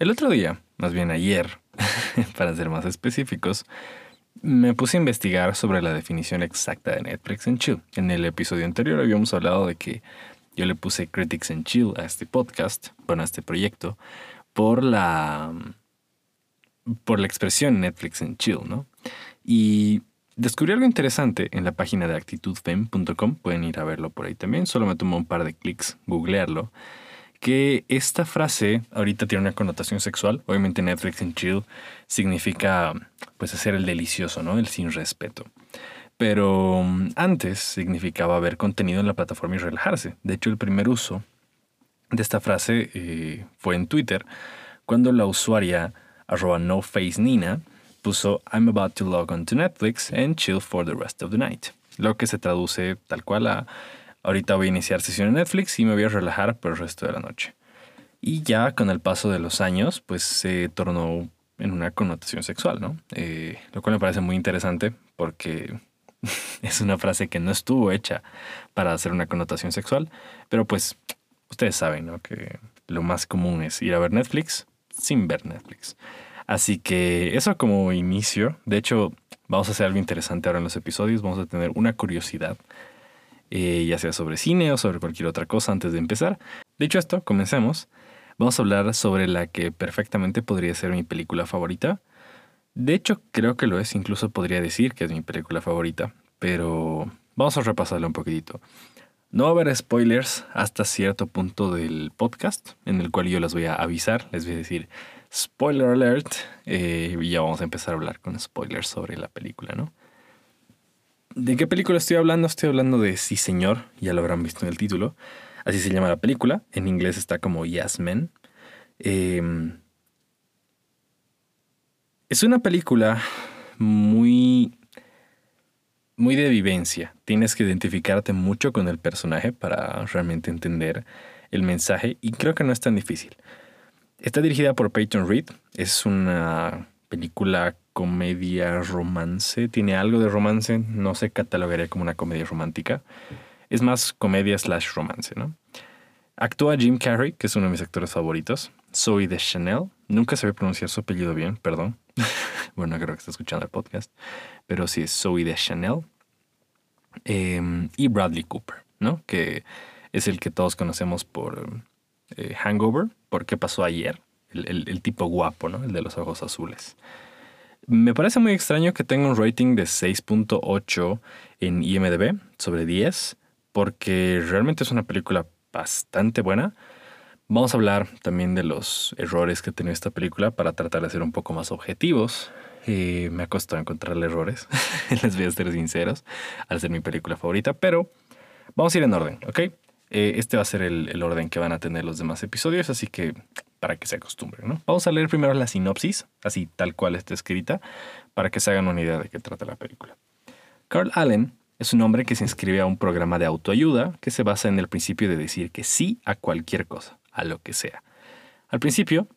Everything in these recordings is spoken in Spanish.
El otro día, más bien ayer, para ser más específicos, me puse a investigar sobre la definición exacta de Netflix and Chill. En el episodio anterior habíamos hablado de que yo le puse Critics and Chill a este podcast, bueno, a este proyecto, por la por la expresión Netflix and Chill, ¿no? Y descubrí algo interesante en la página de actitudfem.com, pueden ir a verlo por ahí también, solo me tomó un par de clics googlearlo, que esta frase ahorita tiene una connotación sexual, obviamente Netflix and Chill significa pues hacer el delicioso, ¿no? El sin respeto. Pero mm, antes significaba ver contenido en la plataforma y relajarse. De hecho, el primer uso de esta frase eh, fue en Twitter, cuando la usuaria arroba nofacenina puso I'm about to log on to Netflix and chill for the rest of the night. Lo que se traduce tal cual a ahorita voy a iniciar sesión en Netflix y me voy a relajar por el resto de la noche. Y ya con el paso de los años, pues se tornó en una connotación sexual, ¿no? Eh, lo cual me parece muy interesante porque es una frase que no estuvo hecha para hacer una connotación sexual, pero pues ustedes saben, ¿no? Que lo más común es ir a ver Netflix sin ver Netflix. Así que eso como inicio. De hecho, vamos a hacer algo interesante ahora en los episodios. Vamos a tener una curiosidad, eh, ya sea sobre cine o sobre cualquier otra cosa antes de empezar. Dicho esto, comencemos. Vamos a hablar sobre la que perfectamente podría ser mi película favorita. De hecho, creo que lo es, incluso podría decir que es mi película favorita, pero vamos a repasarla un poquitito. No va a haber spoilers hasta cierto punto del podcast, en el cual yo les voy a avisar, les voy a decir spoiler alert, eh, y ya vamos a empezar a hablar con spoilers sobre la película, ¿no? ¿De qué película estoy hablando? Estoy hablando de Sí Señor, ya lo habrán visto en el título. Así se llama la película, en inglés está como Yes. Em, es una película muy muy de vivencia. Tienes que identificarte mucho con el personaje para realmente entender el mensaje y creo que no es tan difícil. Está dirigida por Peyton Reed. Es una película comedia romance. Tiene algo de romance. No se catalogaría como una comedia romántica. Es más comedia slash romance, ¿no? Actúa Jim Carrey, que es uno de mis actores favoritos. Zoe de Chanel. Nunca sabía pronunciar su apellido bien, perdón. bueno, creo que está escuchando el podcast. Pero sí es Zoe de Chanel. Em, y Bradley Cooper, ¿no? Que es el que todos conocemos por eh, Hangover, por qué pasó ayer. El, tipo guapo, ¿no? El de los ojos azules. Me parece muy extraño que tenga un rating de 6.8 en IMDB sobre 10, porque realmente es una película bastante buena. Vamos a hablar también de los errores que tiene esta película para tratar de ser un poco más objetivos. Eh, me ha costado encontrarle errores, les voy a ser sinceros, al ser mi película favorita, pero vamos a ir en orden, ¿ok? Eh, este va a ser el, orden que van a tener los demás episodios, así que para que se acostumbren, ¿no? Vamos a leer primero la sinopsis, así tal cual está escrita, para que se hagan una idea de qué trata la película. Carl Allen es un hombre que se inscribe a un programa de autoayuda que se basa en el principio de decir que sí a cualquier cosa, a lo que sea. Al principio,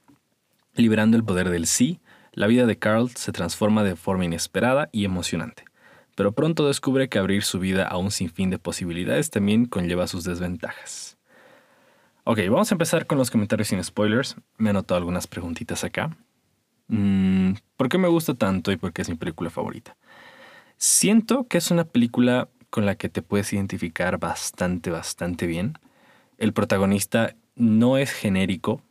liberando el poder del sí, la vida de Carl se transforma de forma inesperada y emocionante, pero pronto descubre que abrir su vida a un sinfín de posibilidades también conlleva sus desventajas. Ok, vamos a empezar con los comentarios sin spoilers. Me he anotado algunas preguntitas acá. Mm, ¿Por qué me gusta tanto y por qué es mi película favorita? Siento que es una película con la que te puedes identificar bastante, bastante bien. El protagonista no es genérico,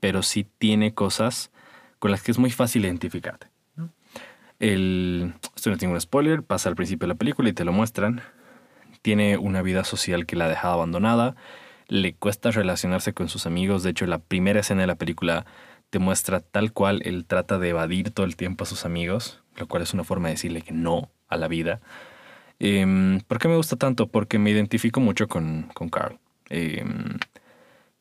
pero sí tiene cosas con las que es muy fácil identificarte. El, esto no tiene un spoiler, pasa al principio de la película y te lo muestran. Tiene una vida social que la ha dejado abandonada, le cuesta relacionarse con sus amigos, de hecho la primera escena de la película te muestra tal cual él trata de evadir todo el tiempo a sus amigos, lo cual es una forma de decirle que no a la vida. Em, ¿Por qué me gusta tanto? Porque me identifico mucho con, con Carl. Em,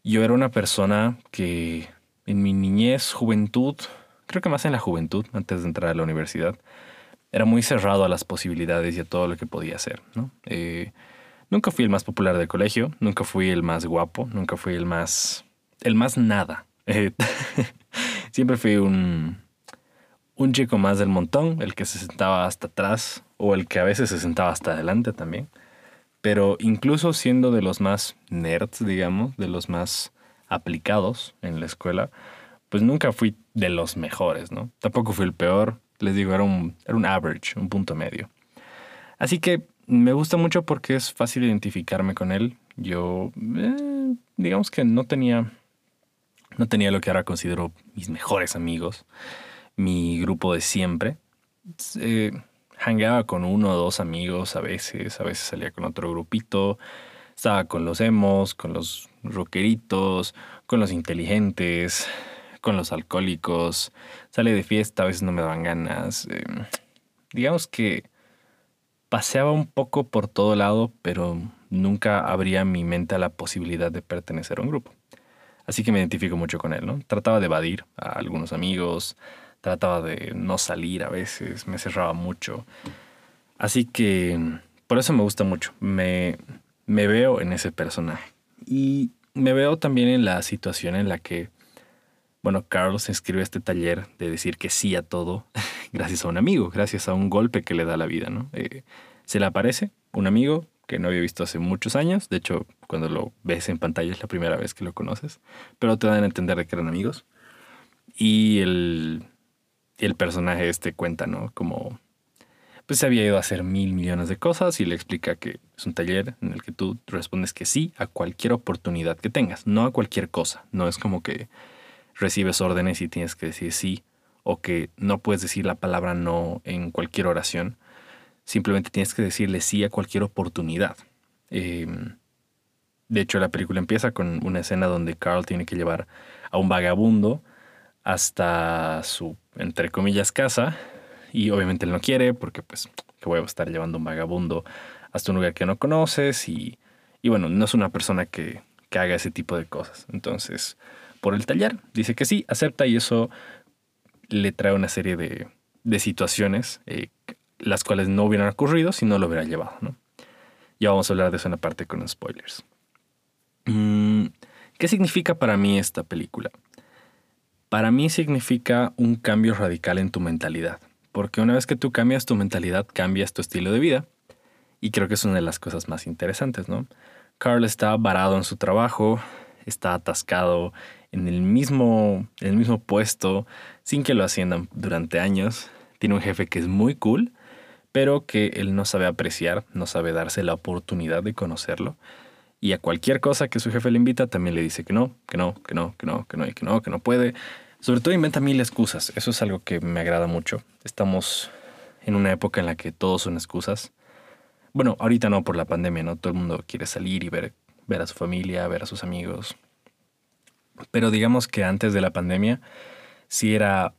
yo era una persona que en mi niñez, juventud, creo que más en la juventud, antes de entrar a la universidad, era muy cerrado a las posibilidades y a todo lo que podía hacer. Eh, nunca fui el más popular del colegio, nunca fui el más guapo, nunca fui el más... el más nada. Eh, siempre fui un, un chico más del montón, el que se sentaba hasta atrás o el que a veces se sentaba hasta adelante también. Pero incluso siendo de los más nerds, digamos, de los más aplicados en la escuela, pues nunca fui de los mejores, ¿no? Tampoco fui el peor, les digo, era un, era un average, un punto medio. Así que me gusta mucho porque es fácil identificarme con él. Yo, eh, digamos que no tenía, no tenía lo que ahora considero mis mejores amigos, mi grupo de siempre. Eh, hangueaba con uno o dos amigos a veces, a veces salía con otro grupito, estaba con los emos, con los rockeritos, con los inteligentes, con los alcohólicos, sale de fiesta, a veces no me daban ganas. Em, digamos que paseaba un poco por todo lado, pero nunca abría mi mente a la posibilidad de pertenecer a un grupo. Así que me identifico mucho con él, ¿no? Trataba de evadir a algunos amigos, trataba de no salir a veces, me cerraba mucho. Así que por eso me gusta mucho, me, me veo en ese personaje. Y me veo también en la situación en la que, bueno, Carlos escribe este taller de decir que sí a todo gracias a un amigo, gracias a un golpe que le da la vida, ¿no? Eh, se le aparece un amigo que no había visto hace muchos años, de hecho, cuando lo ves en pantalla es la primera vez que lo conoces, pero te dan a entender de que eran amigos. Y el, el personaje este cuenta, ¿no? Como pues se había ido a hacer mil millones de cosas y le explica que es un taller en el que tú respondes que sí a cualquier oportunidad que tengas, no a cualquier cosa. No es como que recibes órdenes y tienes que decir sí o que no puedes decir la palabra no en cualquier oración. Simplemente tienes que decirle sí a cualquier oportunidad. Em, de hecho, la película empieza con una escena donde Carl tiene que llevar a un vagabundo hasta su, entre comillas, casa. Y obviamente él no quiere porque pues que voy a estar llevando un vagabundo hasta un lugar que no conoces y, y bueno, no es una persona que, que haga ese tipo de cosas. Entonces, por el taller, dice que sí, acepta y eso le trae una serie de, de situaciones eh, las cuales no hubieran ocurrido si no lo hubiera llevado. ¿no? Ya vamos a hablar de eso en la parte con spoilers. Mm, ¿Qué significa para mí esta película? para mí significa un cambio radical en tu mentalidad. Porque una vez que tú cambias tu mentalidad, cambias tu estilo de vida. Y creo que es una de las cosas más interesantes, ¿no? Carl está varado en su trabajo, está atascado en el mismo, el mismo puesto, sin que lo asciendan durante años. Tiene un jefe que es muy cool, pero que él no sabe apreciar, no sabe darse la oportunidad de conocerlo. Y a cualquier cosa que su jefe le invita, también le dice que no, que no, que no, que no, que no, y que no, que no puede. Sobre todo inventa mil excusas. Eso es algo que me agrada mucho. Estamos en una época en la que todos son excusas. Bueno, ahorita no por la pandemia, ¿no? Todo el mundo quiere salir y ver, ver a su familia, ver a sus amigos. Pero digamos que antes de la pandemia, sí era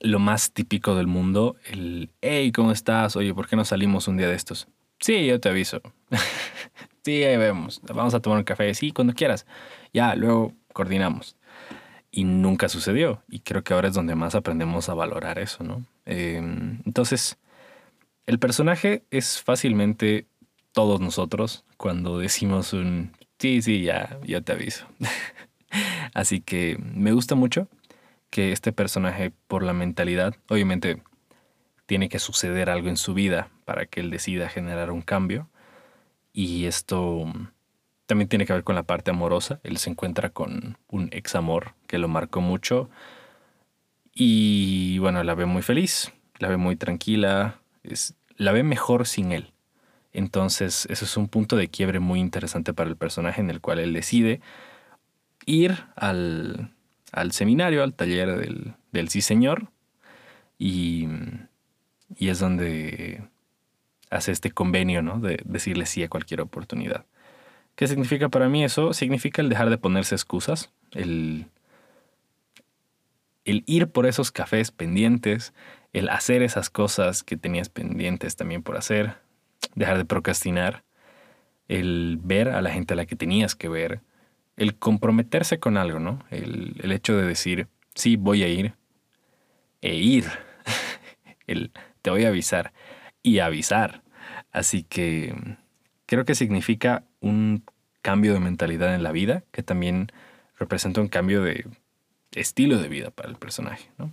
lo más típico del mundo, el, hey, ¿cómo estás? Oye, ¿por qué no salimos un día de estos? Sí, yo te aviso. Sí, ahí vemos. Vamos a tomar un café. Sí, cuando quieras. Ya, luego coordinamos. Y nunca sucedió. Y creo que ahora es donde más aprendemos a valorar eso, ¿no? Em, entonces, el personaje es fácilmente todos nosotros cuando decimos un sí, sí, ya, ya te aviso. Así que me gusta mucho que este personaje, por la mentalidad, obviamente tiene que suceder algo en su vida para que él decida generar un cambio y esto también tiene que ver con la parte amorosa. Él se encuentra con un ex amor que lo marcó mucho. Y bueno, la ve muy feliz, la ve muy tranquila, es, la ve mejor sin él. Entonces, eso es un punto de quiebre muy interesante para el personaje en el cual él decide ir al, al seminario, al taller del, del sí señor. Y, y es donde hace este convenio, ¿no? De decirle sí a cualquier oportunidad. ¿Qué significa para mí eso? Significa el dejar de ponerse excusas, el, el ir por esos cafés pendientes, el hacer esas cosas que tenías pendientes también por hacer, dejar de procrastinar, el ver a la gente a la que tenías que ver, el comprometerse con algo, ¿no? El, el hecho de decir, sí, voy a ir, e ir, el te voy a avisar y avisar. Así que creo que significa un cambio de mentalidad en la vida que también representa un cambio de estilo de vida para el personaje. ¿no?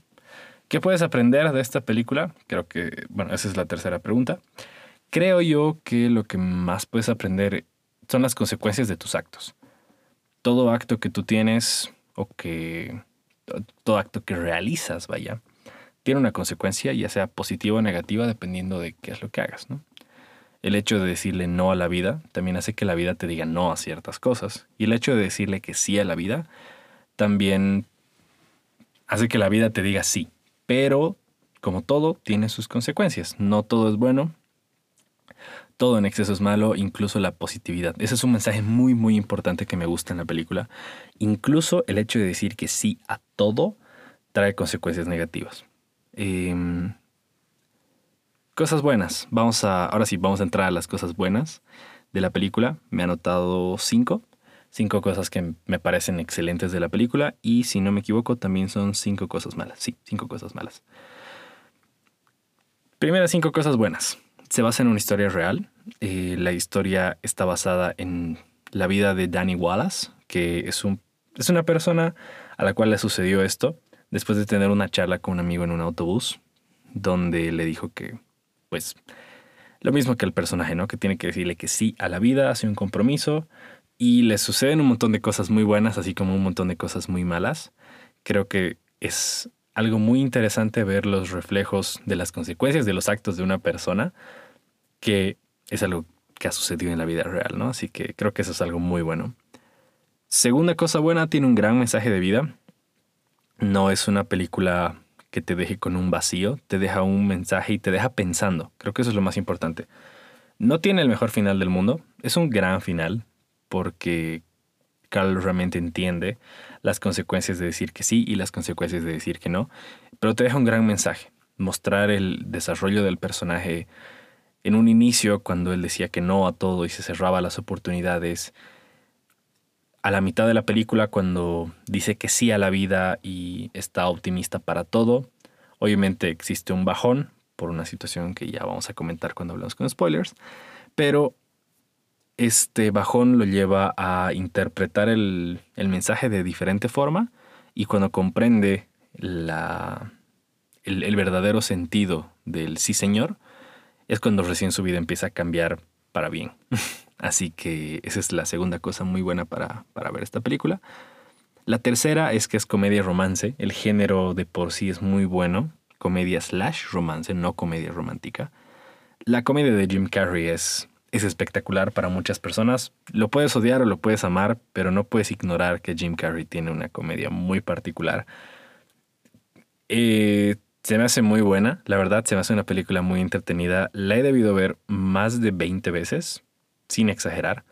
¿Qué puedes aprender de esta película? Creo que, bueno, esa es la tercera pregunta. Creo yo que lo que más puedes aprender son las consecuencias de tus actos. Todo acto que tú tienes o que todo acto que realizas, vaya, tiene una consecuencia, ya sea positiva o negativa, dependiendo de qué es lo que hagas, ¿no? El hecho de decirle no a la vida también hace que la vida te diga no a ciertas cosas. Y el hecho de decirle que sí a la vida también hace que la vida te diga sí. Pero, como todo, tiene sus consecuencias. No todo es bueno. Todo en exceso es malo, incluso la positividad. Ese es un mensaje muy, muy importante que me gusta en la película. Incluso el hecho de decir que sí a todo trae consecuencias negativas. Em, Cosas buenas. Vamos a, ahora sí, vamos a entrar a las cosas buenas de la película. Me he anotado cinco. Cinco cosas que me parecen excelentes de la película. Y si no me equivoco, también son cinco cosas malas. Sí, cinco cosas malas. Primeras cinco cosas buenas. Se basa en una historia real. Eh, la historia está basada en la vida de Danny Wallace, que es, un, es una persona a la cual le sucedió esto después de tener una charla con un amigo en un autobús, donde le dijo que pues lo mismo que el personaje, ¿no? Que tiene que decirle que sí a la vida, hace un compromiso y le suceden un montón de cosas muy buenas, así como un montón de cosas muy malas. Creo que es algo muy interesante ver los reflejos de las consecuencias de los actos de una persona, que es algo que ha sucedido en la vida real, ¿no? Así que creo que eso es algo muy bueno. Segunda cosa buena, tiene un gran mensaje de vida. No es una película que te deje con un vacío, te deja un mensaje y te deja pensando. Creo que eso es lo más importante. No tiene el mejor final del mundo, es un gran final porque Carl realmente entiende las consecuencias de decir que sí y las consecuencias de decir que no, pero te deja un gran mensaje, mostrar el desarrollo del personaje en un inicio cuando él decía que no a todo y se cerraba las oportunidades, a la mitad de la película cuando dice que sí a la vida y está optimista para todo. Obviamente existe un bajón por una situación que ya vamos a comentar cuando hablamos con spoilers, pero este bajón lo lleva a interpretar el, mensaje de diferente forma y cuando comprende la, el, el verdadero sentido del sí señor, es cuando recién su vida empieza a cambiar para bien. Así que esa es la segunda cosa muy buena para, ver esta película. La tercera es que es comedia romance. El género de por sí es muy bueno. Comedia slash romance, no comedia romántica. La comedia de Jim Carrey es, es espectacular para muchas personas. Lo puedes odiar o lo puedes amar, pero no puedes ignorar que Jim Carrey tiene una comedia muy particular. Eh, se me hace muy buena, la verdad, se me hace una película muy entretenida. La he debido ver más de 20 veces sin exagerar,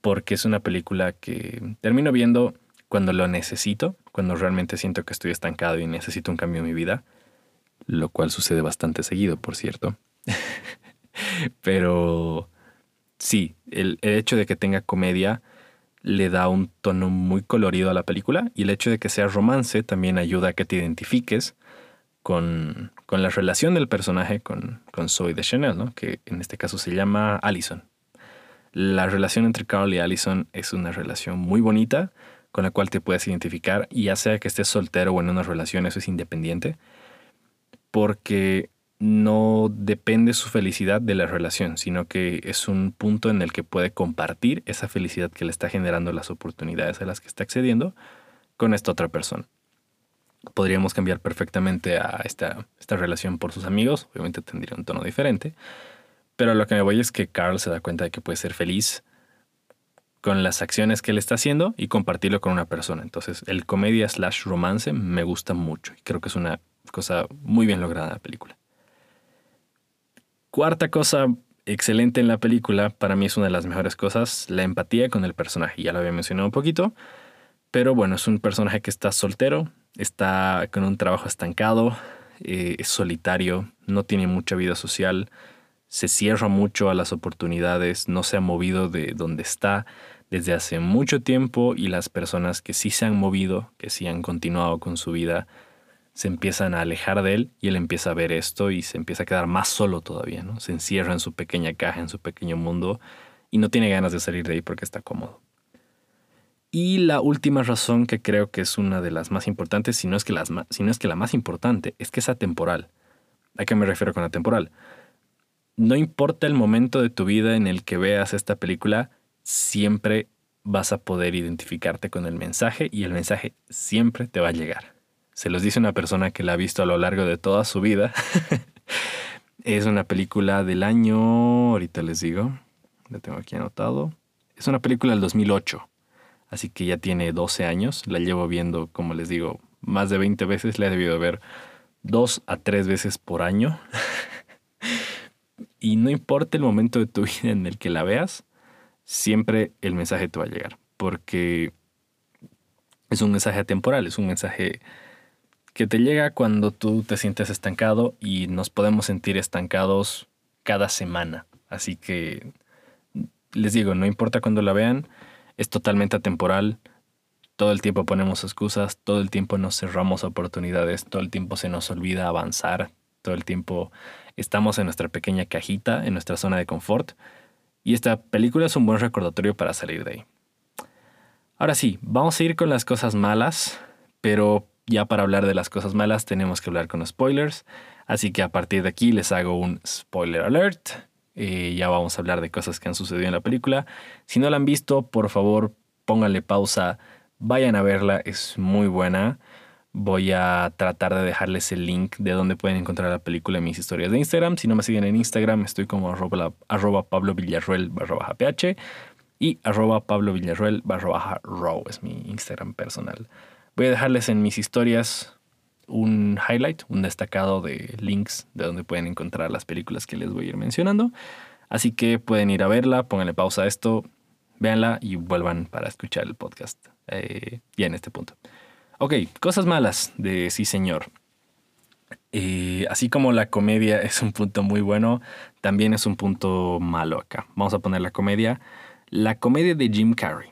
porque es una película que termino viendo cuando lo necesito, cuando realmente siento que estoy estancado y necesito un cambio en mi vida, lo cual sucede bastante seguido, por cierto. Pero sí, el, hecho de que tenga comedia le da un tono muy colorido a la película y el hecho de que sea romance también ayuda a que te identifiques con, la relación del personaje con, con Zoe de Chanel, ¿no? que en este caso se llama Allison. La relación entre Carl y Allison es una relación muy bonita con la cual te puedes identificar, ya sea que estés soltero o en una relación, eso es independiente, porque no depende su felicidad de la relación, sino que es un punto en el que puede compartir esa felicidad que le está generando las oportunidades a las que está accediendo con esta otra persona. Podríamos cambiar perfectamente a esta, esta relación por sus amigos, obviamente tendría un tono diferente, pero lo que me voy es que Carl se da cuenta de que puede ser feliz con las acciones que él está haciendo y compartirlo con una persona. Entonces, el comedia slash romance me gusta mucho y creo que es una cosa muy bien lograda en la película. Cuarta cosa excelente en la película, para mí es una de las mejores cosas, la empatía con el personaje. Ya lo había mencionado un poquito, pero bueno, es un personaje que está soltero, está con un trabajo estancado, eh, es solitario, no tiene mucha vida social se cierra mucho a las oportunidades, no se ha movido de donde está desde hace mucho tiempo y las personas que sí se han movido, que sí han continuado con su vida, se empiezan a alejar de él y él empieza a ver esto y se empieza a quedar más solo todavía, ¿no? Se encierra en su pequeña caja, en su pequeño mundo y no tiene ganas de salir de ahí porque está cómodo. Y la última razón que creo que es una de las más importantes, si no es que, si no es que la más importante, es que es atemporal. ¿A qué me refiero con atemporal? no importa el momento de tu vida en el que veas esta película, siempre vas a poder identificarte con el mensaje y el mensaje siempre te va a llegar. Se los dice una persona que la ha visto a lo largo de toda su vida. es una película del año, ahorita les digo, la tengo aquí anotado. Es una película del 2008, así que ya tiene 12 años. La llevo viendo, como les digo, más de 20 veces. La he debido ver dos a tres veces por año. y no importa el momento de tu vida en el que la veas, siempre el mensaje te va a llegar. Porque es un mensaje atemporal, es un mensaje que te llega cuando tú te sientes estancado y nos podemos sentir estancados cada semana. Así que les digo, no importa cuando la vean, es totalmente atemporal. Todo el tiempo ponemos excusas, todo el tiempo nos cerramos oportunidades, todo el tiempo se nos olvida avanzar, todo el tiempo estamos en nuestra pequeña cajita, en nuestra zona de confort. Y esta película es un buen recordatorio para salir de ahí. Ahora sí, vamos a ir con las cosas malas, pero ya para hablar de las cosas malas tenemos que hablar con spoilers. Así que a partir de aquí les hago un spoiler alert. Eh, ya vamos a hablar de cosas que han sucedido en la película. Si no la han visto, por favor pónganle pausa, vayan a verla, es muy buena. Voy a tratar de dejarles el link de donde pueden encontrar la película en mis historias de Instagram. Si no me siguen en Instagram, estoy como arroba, Pablo Villarruel barra baja ph y arroba Pablo Villarruel barra baja raw es mi Instagram personal. Voy a dejarles en mis historias un highlight, un destacado de links de donde pueden encontrar las películas que les voy a ir mencionando. Así que pueden ir a verla, pónganle pausa a esto, véanla y vuelvan para escuchar el podcast eh, en este punto. Ok, cosas malas de Sí Señor. Eh, así como la comedia es un punto muy bueno, también es un punto malo acá. Vamos a poner la comedia. La comedia de Jim Carrey.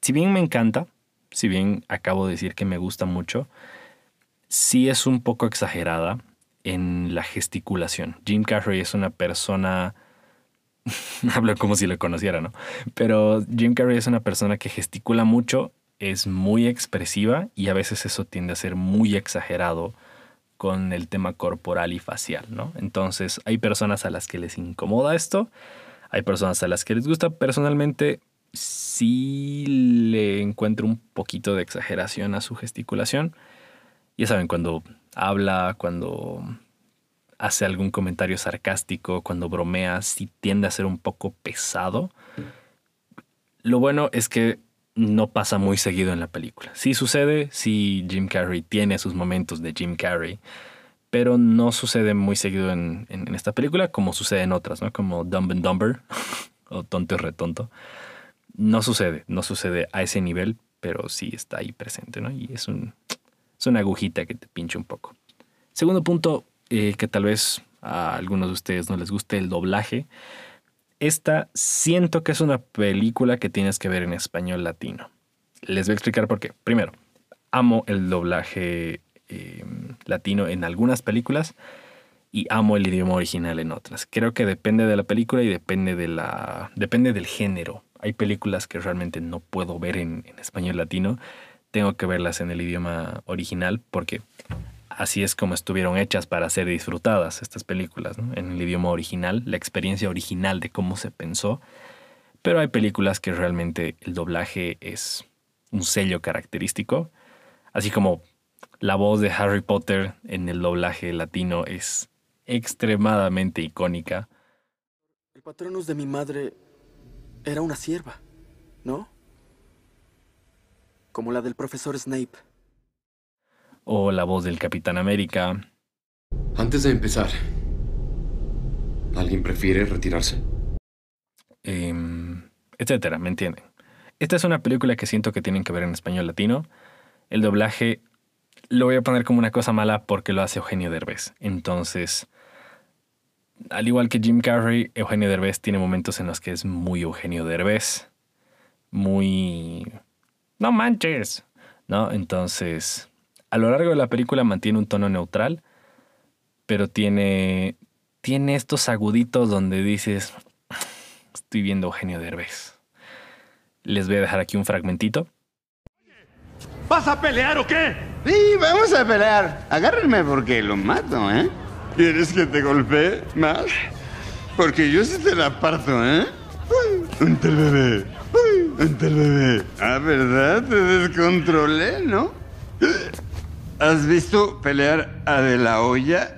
Si bien me encanta, si bien acabo de decir que me gusta mucho, sí es un poco exagerada en la gesticulación. Jim Carrey es una persona... Hablo como si lo conociera, ¿no? Pero Jim Carrey es una persona que gesticula mucho, es muy expresiva y a veces eso tiende a ser muy exagerado con el tema corporal y facial, ¿no? Entonces hay personas a las que les incomoda esto, hay personas a las que les gusta. Personalmente sí le encuentro un poquito de exageración a su gesticulación. Ya saben, cuando habla, cuando hace algún comentario sarcástico, cuando bromea, sí tiende a ser un poco pesado. Lo bueno es que no pasa muy seguido en la película. Sí sucede, sí Jim Carrey tiene sus momentos de Jim Carrey, pero no sucede muy seguido en, esta película como sucede en otras, ¿no? Como Dumb and Dumber o Tonto y Retonto no sucede, no sucede a ese nivel, pero sí está ahí presente, ¿no? Y es, un, una agujita que te pincha un poco. Segundo punto, eh, que tal vez a algunos de ustedes no les guste el doblaje. Esta siento que es una película que tienes que ver en español latino. Les voy a explicar por qué. Primero, amo el doblaje em, latino en algunas películas y amo el idioma original en otras. Creo que depende de la película y depende, de la, depende del género hay películas que realmente no puedo ver en, español latino. Tengo que verlas en el idioma original porque así es como estuvieron hechas para ser disfrutadas estas películas, en el idioma original, la experiencia original de cómo se pensó. Pero hay películas que realmente el doblaje es un sello característico, así como la voz de Harry Potter en el doblaje latino es extremadamente icónica. El patronus de mi madre era una sierva, ¿no? Como la del profesor Snape. O la voz del Capitán América. Antes de empezar, ¿alguien prefiere retirarse? Em, etcétera, ¿me entienden? Esta es una película que siento que tienen que ver en español latino. El doblaje lo voy a poner como una cosa mala porque lo hace Eugenio Derbez. Entonces, al igual que Jim Carrey, Eugenio Derbez tiene momentos en los que es muy Eugenio Derbez. Muy... No manches. ¿No? Entonces, a lo largo de la película mantiene un tono neutral, pero tiene, tiene estos aguditos donde dices, estoy viendo Eugenio Derbez. Les voy a dejar aquí un fragmentito. ¿Vas a pelear o qué? Sí, vamos a pelear. Agárrenme porque lo mato, ¿eh? ¿Quieres que te golpee más? Porque yo sí te la parto, ¿eh? ¡Ante el bebé! ¡Ante el bebé! Ah, ¿verdad? Te descontrolé, ¿no? ¿Has visto pelear a De La Hoya?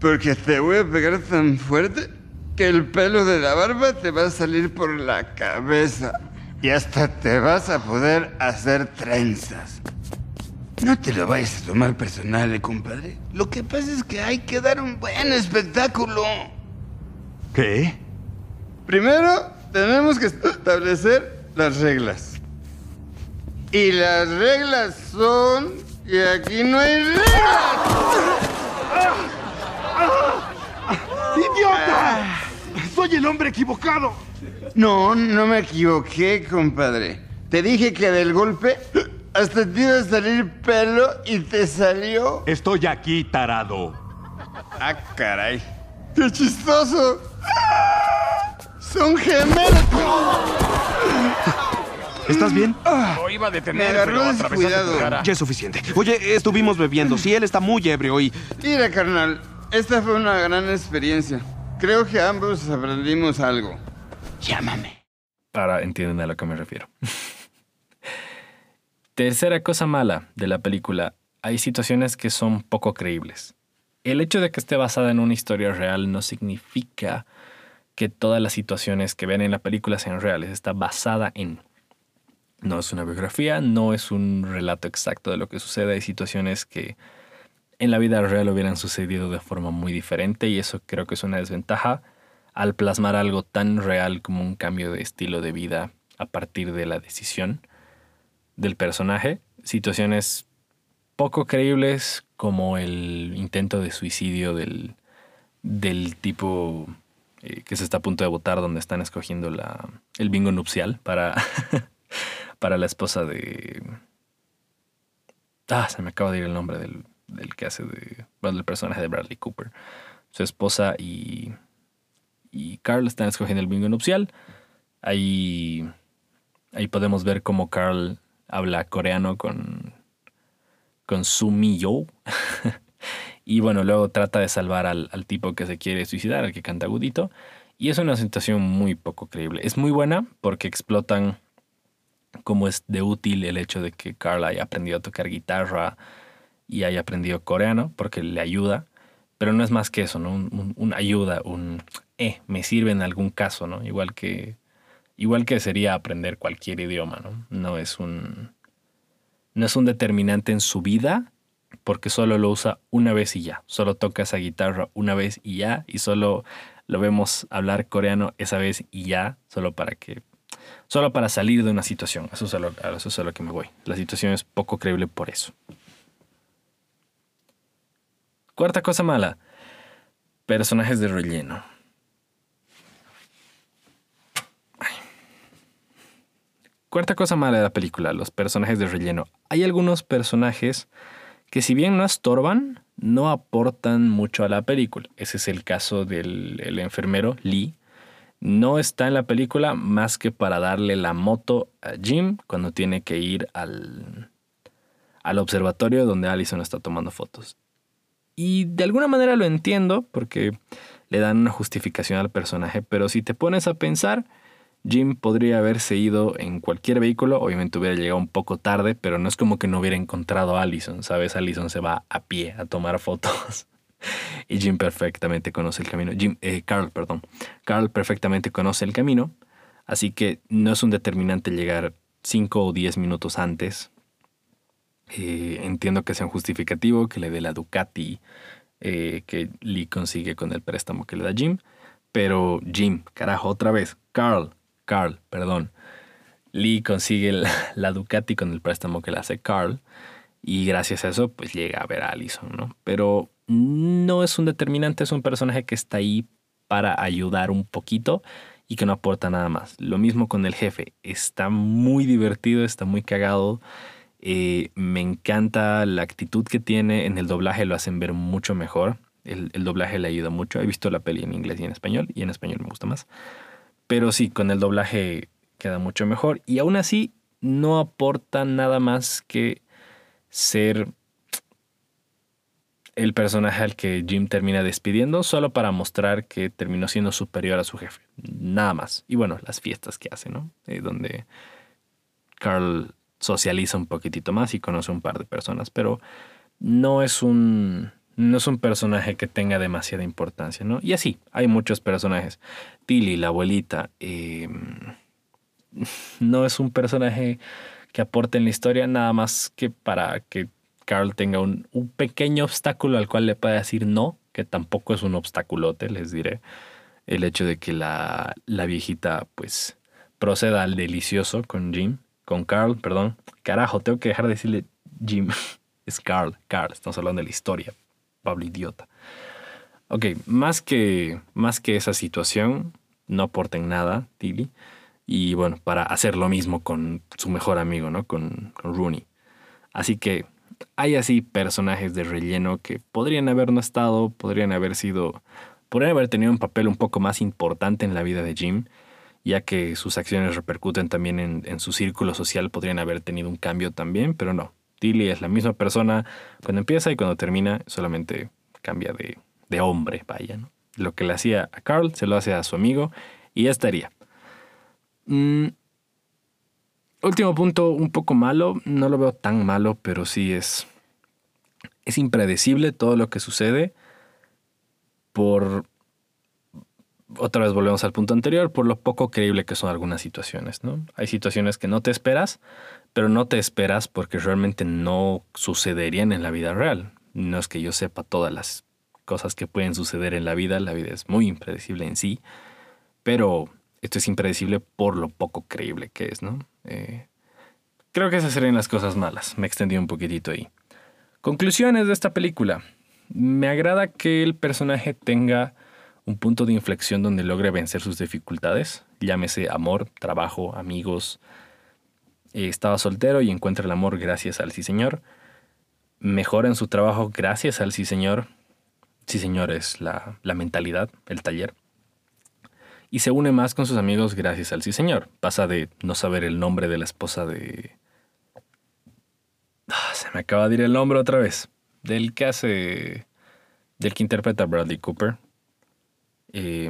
Porque te voy a pegar tan fuerte que el pelo de la barba te va a salir por la cabeza. Y hasta te vas a poder hacer trenzas. No te lo vayas a tomar personal, eh, compadre. Lo que pasa es que hay que dar un buen espectáculo. ¿Qué? Primero, tenemos que establecer las reglas. Y las reglas son... Y aquí no hay reglas. ¡Idiota! Soy el hombre equivocado. No, no me equivoqué, compadre. Te dije que del golpe hasta te iba a salir pelo y te salió. Estoy aquí, tarado. Ah, caray. ¡Qué chistoso! ¡Son gemelos! ¿Estás bien? Lo iba a Me detener, agarró pero atravesaste descuidado. tu cara. Ya es suficiente. Oye, estuvimos bebiendo. Sí, él está muy ebrio y... Mira, carnal, esta fue una gran experiencia. Creo que ambos aprendimos algo. Llámame. Ahora entienden a lo que me refiero. Tercera cosa mala de la película, hay situaciones que son poco creíbles. El hecho de que esté basada en una historia real no significa que todas las situaciones que ven en la película sean reales. Está basada en... No es una biografía, no es un relato exacto de lo que sucede. Hay situaciones que en la vida real hubieran sucedido de forma muy diferente y eso creo que es una desventaja al plasmar algo tan real como un cambio de estilo de vida a partir de la decisión del personaje. Situaciones poco creíbles como el intento de suicidio del, del tipo eh, que se está a punto de votar donde están escogiendo la, el bingo nupcial para, para la esposa de... Ah, se me acaba de ir el nombre del, del que hace de... Bueno, personaje de Bradley Cooper. Su esposa y y Carl están escogiendo el bingo nupcial. Ahí, ahí podemos ver cómo Carl habla coreano con, con Sumi Yo. y bueno, luego trata de salvar al, al, tipo que se quiere suicidar, al que canta agudito. Y es una situación muy poco creíble. Es muy buena porque explotan cómo es de útil el hecho de que Carl haya aprendido a tocar guitarra y haya aprendido coreano, porque le ayuda. Pero no es más que eso, ¿no? Un, un, un ayuda, un eh, me sirve en algún caso, ¿no? Igual que, igual que sería aprender cualquier idioma, ¿no? No es un, no es un determinante en su vida porque solo lo usa una vez y ya. Solo toca esa guitarra una vez y ya. Y solo lo vemos hablar coreano esa vez y ya. Solo para que, solo para salir de una situación. Eso es a lo, eso es a lo que me voy. La situación es poco creíble por eso. Cuarta cosa mala. Personajes de relleno. Cuarta cosa mala de la película, los personajes de relleno. Hay algunos personajes que si bien no estorban, no aportan mucho a la película. Ese es el caso del el enfermero Lee. No está en la película más que para darle la moto a Jim cuando tiene que ir al, al observatorio donde Allison está tomando fotos. Y de alguna manera lo entiendo porque le dan una justificación al personaje, pero si te pones a pensar, Jim podría haberse ido en cualquier vehículo, obviamente hubiera llegado un poco tarde, pero no es como que no hubiera encontrado a Allison, ¿sabes? Allison se va a pie a tomar fotos. y Jim perfectamente conoce el camino. Jim, eh, Carl, perdón. Carl perfectamente conoce el camino, así que no es un determinante llegar 5 o 10 minutos antes. Eh, entiendo que sea un justificativo, que le dé la Ducati eh, que Lee consigue con el préstamo que le da Jim. Pero Jim, carajo, otra vez, Carl, Carl, perdón. Lee consigue la, Ducati con el préstamo que le hace Carl y gracias a eso pues llega a ver a Allison, ¿no? Pero no es un determinante, es un personaje que está ahí para ayudar un poquito y que no aporta nada más. Lo mismo con el jefe, está muy divertido, está muy cagado. Eh, me encanta la actitud que tiene, en el doblaje lo hacen ver mucho mejor. El, el doblaje le ayuda mucho. He visto la peli en inglés y en español y en español me gusta más. Pero sí, con el doblaje queda mucho mejor. Y aún así, no aporta nada más que ser el personaje al que Jim termina despidiendo solo para mostrar que terminó siendo superior a su jefe. Nada más. Y bueno, las fiestas que hace, ¿no? Eh, donde Carl socializa un poquitito más y conoce un par de personas, pero no es un no es un personaje que tenga demasiada importancia, ¿no? Y así, hay muchos personajes. Tilly, la abuelita, em, no es un personaje que aporte en la historia nada más que para que Carl tenga un, un, pequeño obstáculo al cual le pueda decir no, que tampoco es un obstaculote, les diré. El hecho de que la, la viejita pues proceda al delicioso con Jim, con Carl, perdón. Carajo, tengo que dejar de decirle Jim. Es Carl, Carl, estamos hablando de la historia. Pablo idiota. Ok, más que, más que esa situación, no aporten nada, Tilly. Y bueno, para hacer lo mismo con su mejor amigo, ¿no? Con, Rooney. Así que hay así personajes de relleno que podrían haber no estado, podrían haber sido, podrían haber tenido un papel un poco más importante en la vida de Jim, ya que sus acciones repercuten también en su círculo social, podrían haber tenido un cambio también, pero no. Tilly es la misma persona cuando empieza y cuando termina, solamente cambia de, de hombre, vaya, ¿no? Lo que le hacía a Carl se lo hace a su amigo y ya estaría. Mm, último punto, un poco malo, no lo veo tan malo, pero sí es, es impredecible todo lo que sucede por, otra vez volvemos al punto anterior, por lo poco creíble que son algunas situaciones, ¿no? Hay situaciones que no te esperas, pero no te esperas porque realmente no sucederían en la vida real. No es que yo sepa todas las cosas que pueden suceder en la vida, la vida es muy impredecible en sí, pero esto es impredecible por lo poco creíble que es, ¿no? Eh, creo que esas serían las cosas malas, me extendí un poquitito ahí. Conclusiones de esta película. Me agrada que el personaje tenga un punto de inflexión donde logre vencer sus dificultades, llámese amor, trabajo, amigos, eh, estaba soltero y encuentra el amor gracias al sí señor. Mejora en su trabajo gracias al sí señor. Sí señor es la, la mentalidad, el taller. Y se une más con sus amigos gracias al sí señor. Pasa de no saber el nombre de la esposa de... Ah, se me acaba de ir el nombre otra vez. Del que hace... Del que interpreta Bradley Cooper. Eh,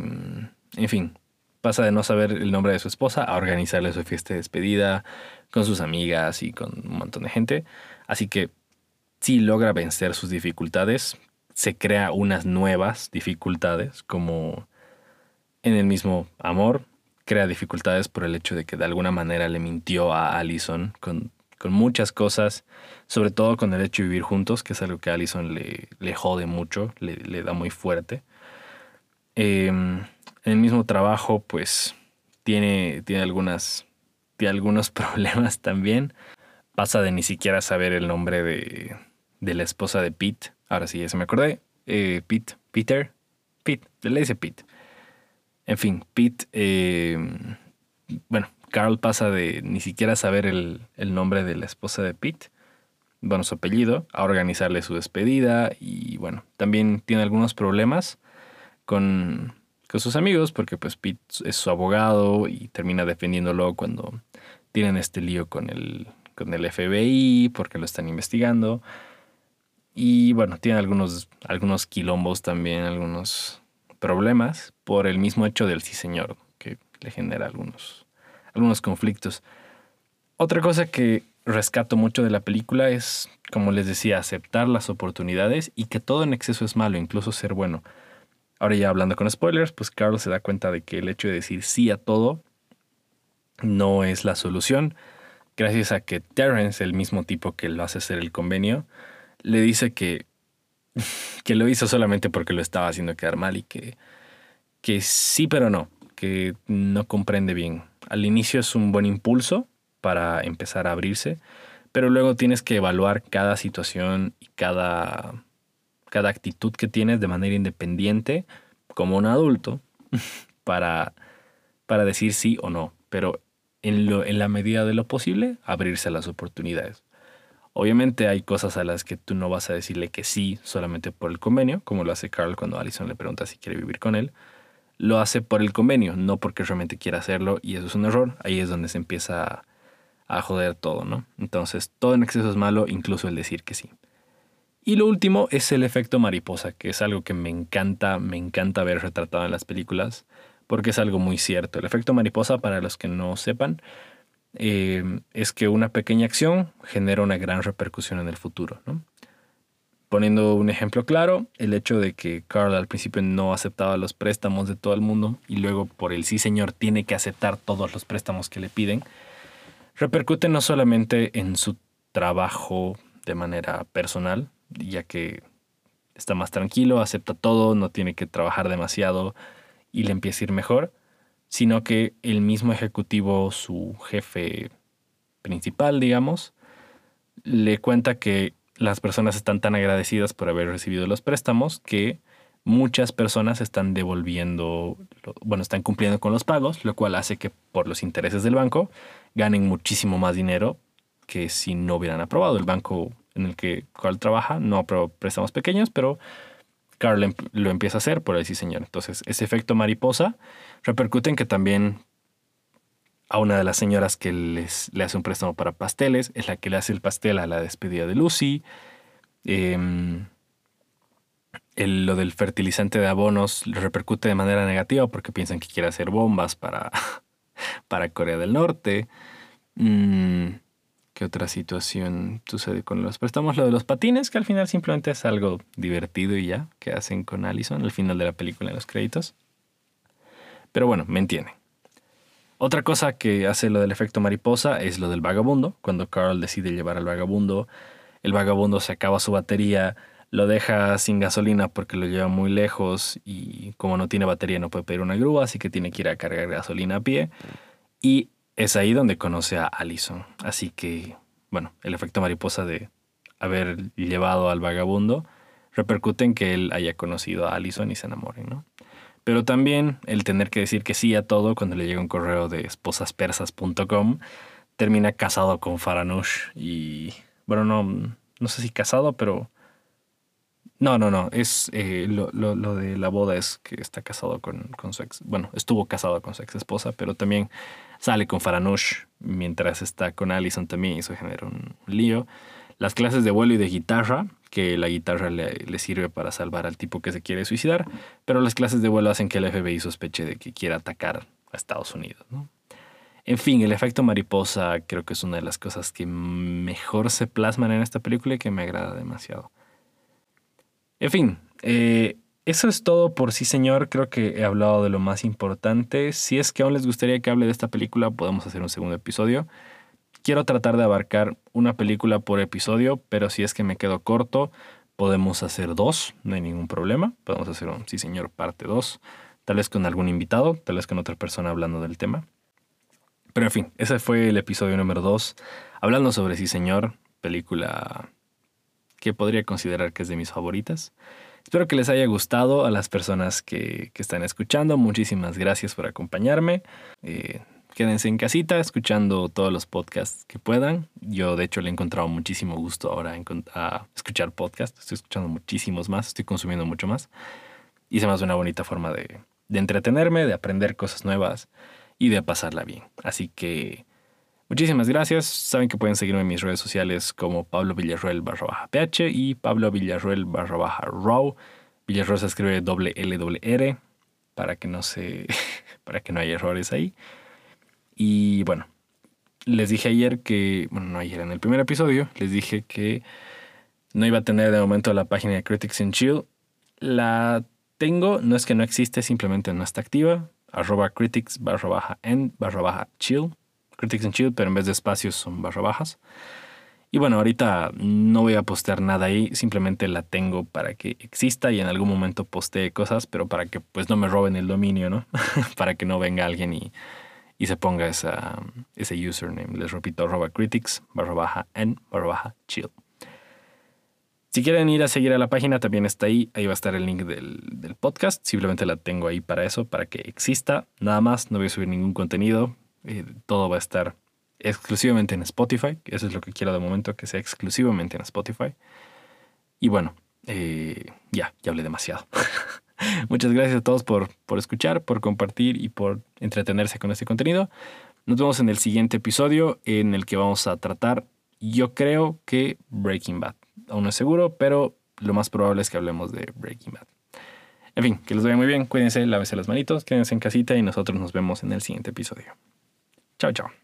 en fin, pasa de no saber el nombre de su esposa a organizarle su fiesta de despedida con sus amigas y con un montón de gente. Así que si logra vencer sus dificultades, se crea unas nuevas dificultades, como en el mismo amor, crea dificultades por el hecho de que de alguna manera le mintió a Allison con, con muchas cosas, sobre todo con el hecho de vivir juntos, que es algo que a Allison le, le jode mucho, le, le da muy fuerte. En el mismo trabajo, pues tiene, tiene, algunas, tiene algunos problemas también. Pasa de ni siquiera saber el nombre de, de la esposa de Pete. Ahora sí, ya se me acordé. Eh, Pete, Peter, Pete, le dice Pete. En fin, Pete, eh, bueno, Carl pasa de ni siquiera saber el, el nombre de la esposa de Pete, bueno, su apellido, a organizarle su despedida y bueno, también tiene algunos problemas con, con sus amigos, porque pues Pete es su abogado y termina defendiéndolo cuando tienen este lío con el, con el FBI, porque lo están investigando. Y bueno, tiene algunos, algunos quilombos también, algunos problemas por el mismo hecho del sí señor, que le genera algunos, algunos conflictos. Otra cosa que rescato mucho de la película es, como les decía, aceptar las oportunidades y que todo en exceso es malo, incluso ser bueno. Ahora ya hablando con spoilers, pues Carl se da cuenta de que el hecho de decir sí a todo no es la solución. Gracias a que Terrence, el mismo tipo que lo hace hacer el convenio, le dice que, que lo hizo solamente porque lo estaba haciendo quedar mal y que, que sí pero no, que no comprende bien. Al inicio es un buen impulso para empezar a abrirse, pero luego tienes que evaluar cada situación y cada cada actitud que tienes de manera independiente como un adulto para, para decir sí o no, pero en, lo, en la medida de lo posible abrirse a las oportunidades. Obviamente hay cosas a las que tú no vas a decirle que sí solamente por el convenio, como lo hace Carl cuando Allison le pregunta si quiere vivir con él. Lo hace por el convenio, no porque realmente quiera hacerlo y eso es un error. Ahí es donde se empieza a, a joder todo, ¿no? Entonces todo en exceso es malo, incluso el decir que sí. Y lo último es el efecto mariposa, que es algo que me encanta, me encanta ver retratado en las películas, porque es algo muy cierto. El efecto mariposa, para los que no sepan, eh, es que una pequeña acción genera una gran repercusión en el futuro. ¿no? Poniendo un ejemplo claro, el hecho de que Carl al principio no aceptaba los préstamos de todo el mundo y luego por el sí señor tiene que aceptar todos los préstamos que le piden, repercute no solamente en su trabajo de manera personal, ya que está más tranquilo, acepta todo, no tiene que trabajar demasiado y le empieza a ir mejor, sino que el mismo ejecutivo, su jefe principal, digamos, le cuenta que las personas están tan agradecidas por haber recibido los préstamos que muchas personas están devolviendo, bueno, están cumpliendo con los pagos, lo cual hace que por los intereses del banco ganen muchísimo más dinero que si no hubieran aprobado. El banco en el que Carl trabaja no aprueba préstamos pequeños, pero Carl em, lo empieza a hacer por el sí señor. Entonces, ese efecto mariposa repercute en que también a una de las señoras que les, le hace un préstamo para pasteles es la que le hace el pastel a la despedida de Lucy. Em, lo del fertilizante de abonos repercute de manera negativa porque piensan que quiere hacer bombas para, para Corea del Norte. Mm, ¿Qué otra situación sucede con los préstamos? Lo de los patines, que al final simplemente es algo divertido y ya, que hacen con Allison al final de la película en los créditos. Pero bueno, me entienden. Otra cosa que hace lo del efecto mariposa es lo del vagabundo. Cuando Carl decide llevar al vagabundo, el vagabundo se acaba su batería, lo deja sin gasolina porque lo lleva muy lejos y como no tiene batería no puede pedir una grúa, así que tiene que ir a cargar gasolina a pie. Y es ahí donde conoce a Allison. Así que, bueno, el efecto mariposa de haber llevado al vagabundo repercute en que él haya conocido a Allison y se enamoren, ¿no? Pero también el tener que decir que sí a todo cuando le llega un correo de esposaspersas.com termina casado con Faranush y, bueno, no, no sé si casado, pero... No, no, no, es eh, lo, lo, de la boda es que está casado con, con su ex, bueno, estuvo casado con su ex esposa, pero también sale con Faranush mientras está con Allison también y eso genera un lío. Las clases de vuelo y de guitarra, que la guitarra le, sirve para salvar al tipo que se quiere suicidar, pero las clases de vuelo hacen que el FBI sospeche de que quiera atacar a Estados Unidos. En fin, el efecto mariposa creo que es una de las cosas que mejor se plasman en esta película y que me agrada demasiado. En fin, eh, eso es todo por sí, señor. Creo que he hablado de lo más importante. Si es que aún les gustaría que hable de esta película, podemos hacer un segundo episodio. Quiero tratar de abarcar una película por episodio, pero si es que me quedo corto, podemos hacer dos, no hay ningún problema. Podemos hacer un sí, señor, parte dos. Tal vez con algún invitado, tal vez con otra persona hablando del tema. Pero en fin, ese fue el episodio número dos, hablando sobre sí, señor, película que podría considerar que es de mis favoritas. Espero que les haya gustado a las personas que, están escuchando. Muchísimas gracias por acompañarme. Eh, quédense en casita escuchando todos los podcasts que puedan. Yo de hecho le he encontrado muchísimo gusto ahora a escuchar podcasts. Estoy escuchando muchísimos más, estoy consumiendo mucho más. Y se me hace una bonita forma de, de entretenerme, de aprender cosas nuevas y de pasarla bien. Así que Muchísimas gracias. Saben que pueden seguirme en mis redes sociales como Pablo Villarruel barra baja PH y Pablo Villarruel barra baja RAW. Villarruel se escribe doble L doble R para que no se, para que no haya errores ahí. Y bueno, les dije ayer que, bueno, no ayer, en el primer episodio, les dije que no iba a tener de momento la página de Critics in Chill. La tengo, no es que no existe, simplemente no está activa. Arroba critics barra baja en barra baja chill. Critics and Chill, pero en vez de espacios son barra bajas. Y bueno, ahorita no voy a postear nada ahí, simplemente la tengo para que exista y en algún momento postee cosas, pero para que pues no me roben el dominio, ¿no? para que no venga alguien y, y se ponga esa, ese username. Les repito, arroba critics, barra baja en, barra baja chill. Si quieren ir a seguir a la página, también está ahí. Ahí va a estar el link del, del podcast. Simplemente la tengo ahí para eso, para que exista. Nada más, no voy a subir ningún contenido. Eh, todo va a estar exclusivamente en Spotify. Eso es lo que quiero de momento, que sea exclusivamente en Spotify. Y bueno, eh, ya, ya hablé demasiado. Muchas gracias a todos por, por escuchar, por compartir y por entretenerse con este contenido. Nos vemos en el siguiente episodio en el que vamos a tratar, yo creo que Breaking Bad. aún no es seguro, pero lo más probable es que hablemos de Breaking Bad. En fin, que les vaya muy bien, cuídense, lávense las manitos, quédense en casita y nosotros nos vemos en el siguiente episodio. Ciao, ciao.